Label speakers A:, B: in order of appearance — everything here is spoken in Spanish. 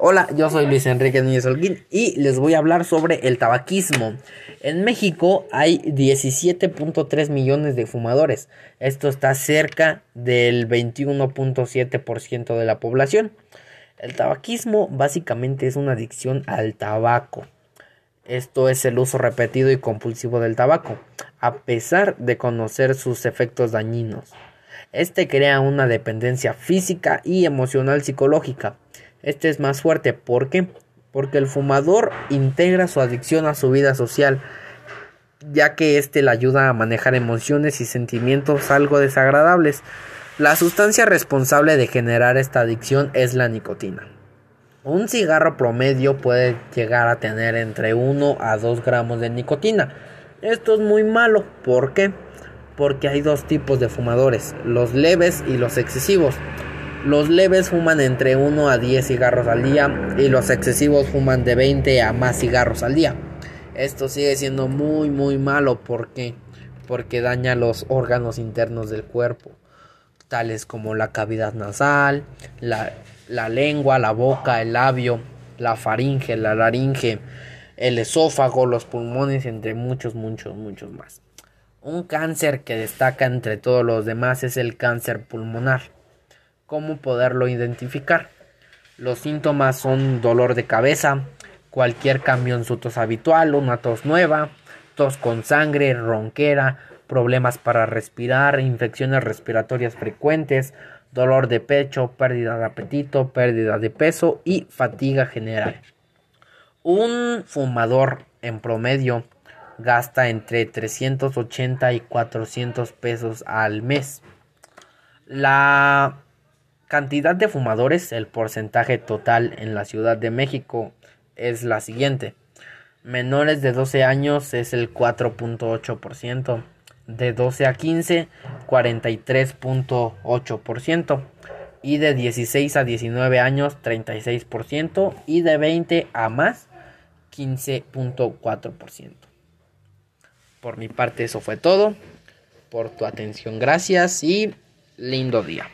A: Hola, yo soy Luis Enrique Núñez Holguín y les voy a hablar sobre el tabaquismo. En México hay 17.3 millones de fumadores. Esto está cerca del 21.7% de la población. El tabaquismo básicamente es una adicción al tabaco. Esto es el uso repetido y compulsivo del tabaco, a pesar de conocer sus efectos dañinos. Este crea una dependencia física y emocional psicológica este es más fuerte. ¿Por qué? Porque el fumador integra su adicción a su vida social, ya que éste le ayuda a manejar emociones y sentimientos algo desagradables. La sustancia responsable de generar esta adicción es la nicotina. Un cigarro promedio puede llegar a tener entre 1 a 2 gramos de nicotina. Esto es muy malo. ¿Por qué? Porque hay dos tipos de fumadores, los leves y los excesivos. Los leves fuman entre 1 a 10 cigarros al día y los excesivos fuman de 20 a más cigarros al día. Esto sigue siendo muy muy malo porque porque daña los órganos internos del cuerpo, tales como la cavidad nasal, la, la lengua, la boca, el labio, la faringe, la laringe, el esófago, los pulmones, entre muchos, muchos, muchos más. Un cáncer que destaca entre todos los demás es el cáncer pulmonar cómo poderlo identificar. Los síntomas son dolor de cabeza, cualquier cambio en su tos habitual, una tos nueva, tos con sangre, ronquera, problemas para respirar, infecciones respiratorias frecuentes, dolor de pecho, pérdida de apetito, pérdida de peso y fatiga general. Un fumador en promedio gasta entre 380 y 400 pesos al mes. La Cantidad de fumadores, el porcentaje total en la Ciudad de México es la siguiente. Menores de 12 años es el 4.8%, de 12 a 15 43.8% y de 16 a 19 años 36% y de 20 a más 15.4%. Por mi parte eso fue todo. Por tu atención gracias y lindo día.